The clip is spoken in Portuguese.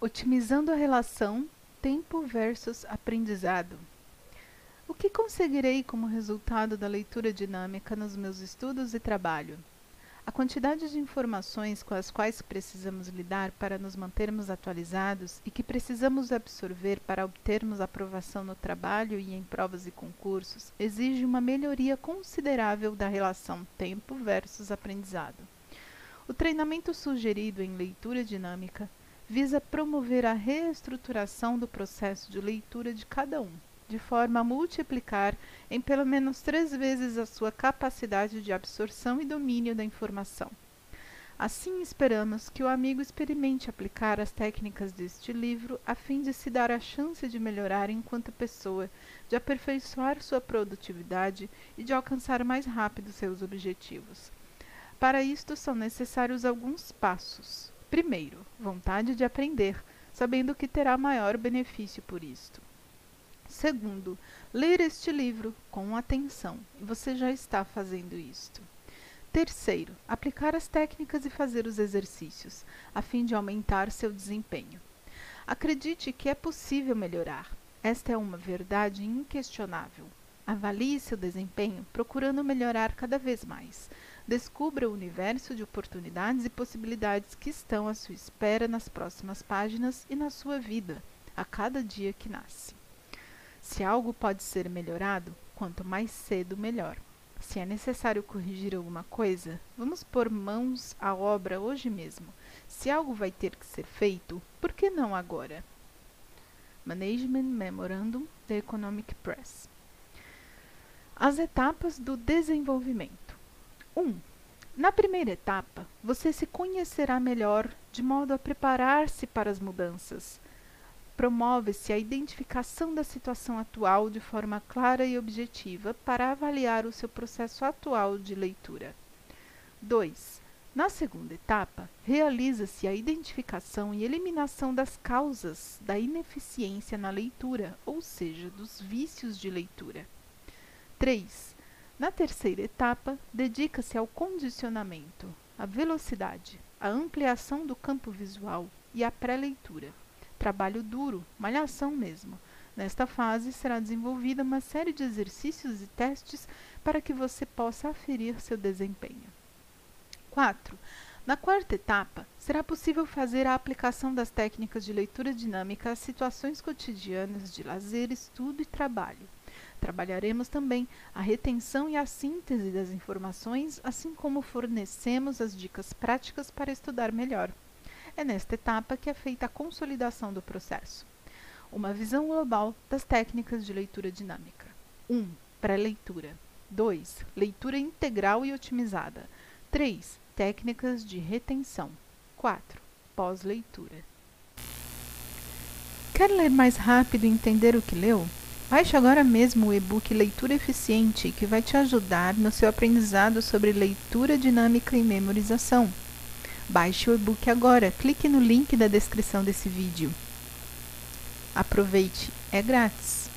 Otimizando a relação tempo versus aprendizado. O que conseguirei como resultado da leitura dinâmica nos meus estudos e trabalho? A quantidade de informações com as quais precisamos lidar para nos mantermos atualizados e que precisamos absorver para obtermos aprovação no trabalho e em provas e concursos exige uma melhoria considerável da relação tempo versus aprendizado. O treinamento sugerido em leitura dinâmica visa promover a reestruturação do processo de leitura de cada um, de forma a multiplicar em pelo menos três vezes a sua capacidade de absorção e domínio da informação. Assim, esperamos que o amigo experimente aplicar as técnicas deste livro a fim de se dar a chance de melhorar enquanto pessoa, de aperfeiçoar sua produtividade e de alcançar mais rápido seus objetivos. Para isto são necessários alguns passos. Primeiro, vontade de aprender, sabendo que terá maior benefício por isto. Segundo, ler este livro com atenção, e você já está fazendo isto. Terceiro, aplicar as técnicas e fazer os exercícios, a fim de aumentar seu desempenho. Acredite que é possível melhorar. Esta é uma verdade inquestionável. Avalie seu desempenho procurando melhorar cada vez mais. Descubra o universo de oportunidades e possibilidades que estão à sua espera nas próximas páginas e na sua vida, a cada dia que nasce. Se algo pode ser melhorado, quanto mais cedo, melhor. Se é necessário corrigir alguma coisa, vamos pôr mãos à obra hoje mesmo. Se algo vai ter que ser feito, por que não agora? Management Memorandum The Economic Press as etapas do desenvolvimento. 1. Um, na primeira etapa, você se conhecerá melhor de modo a preparar-se para as mudanças. Promove-se a identificação da situação atual de forma clara e objetiva para avaliar o seu processo atual de leitura. 2. Na segunda etapa, realiza-se a identificação e eliminação das causas da ineficiência na leitura, ou seja, dos vícios de leitura. 3. Na terceira etapa, dedica-se ao condicionamento, à velocidade, à ampliação do campo visual e à pré-leitura. Trabalho duro, malhação mesmo. Nesta fase será desenvolvida uma série de exercícios e testes para que você possa aferir seu desempenho. 4. Na quarta etapa, será possível fazer a aplicação das técnicas de leitura dinâmica às situações cotidianas de lazer, estudo e trabalho. Trabalharemos também a retenção e a síntese das informações, assim como fornecemos as dicas práticas para estudar melhor. É nesta etapa que é feita a consolidação do processo. Uma visão global das técnicas de leitura dinâmica. 1. Um, Pré-leitura. 2. Leitura integral e otimizada. 3. Técnicas de retenção. 4. Pós-leitura. Quer ler mais rápido e entender o que leu? Baixe agora mesmo o e-book Leitura Eficiente, que vai te ajudar no seu aprendizado sobre leitura dinâmica e memorização. Baixe o e-book agora, clique no link da descrição desse vídeo. Aproveite, é grátis.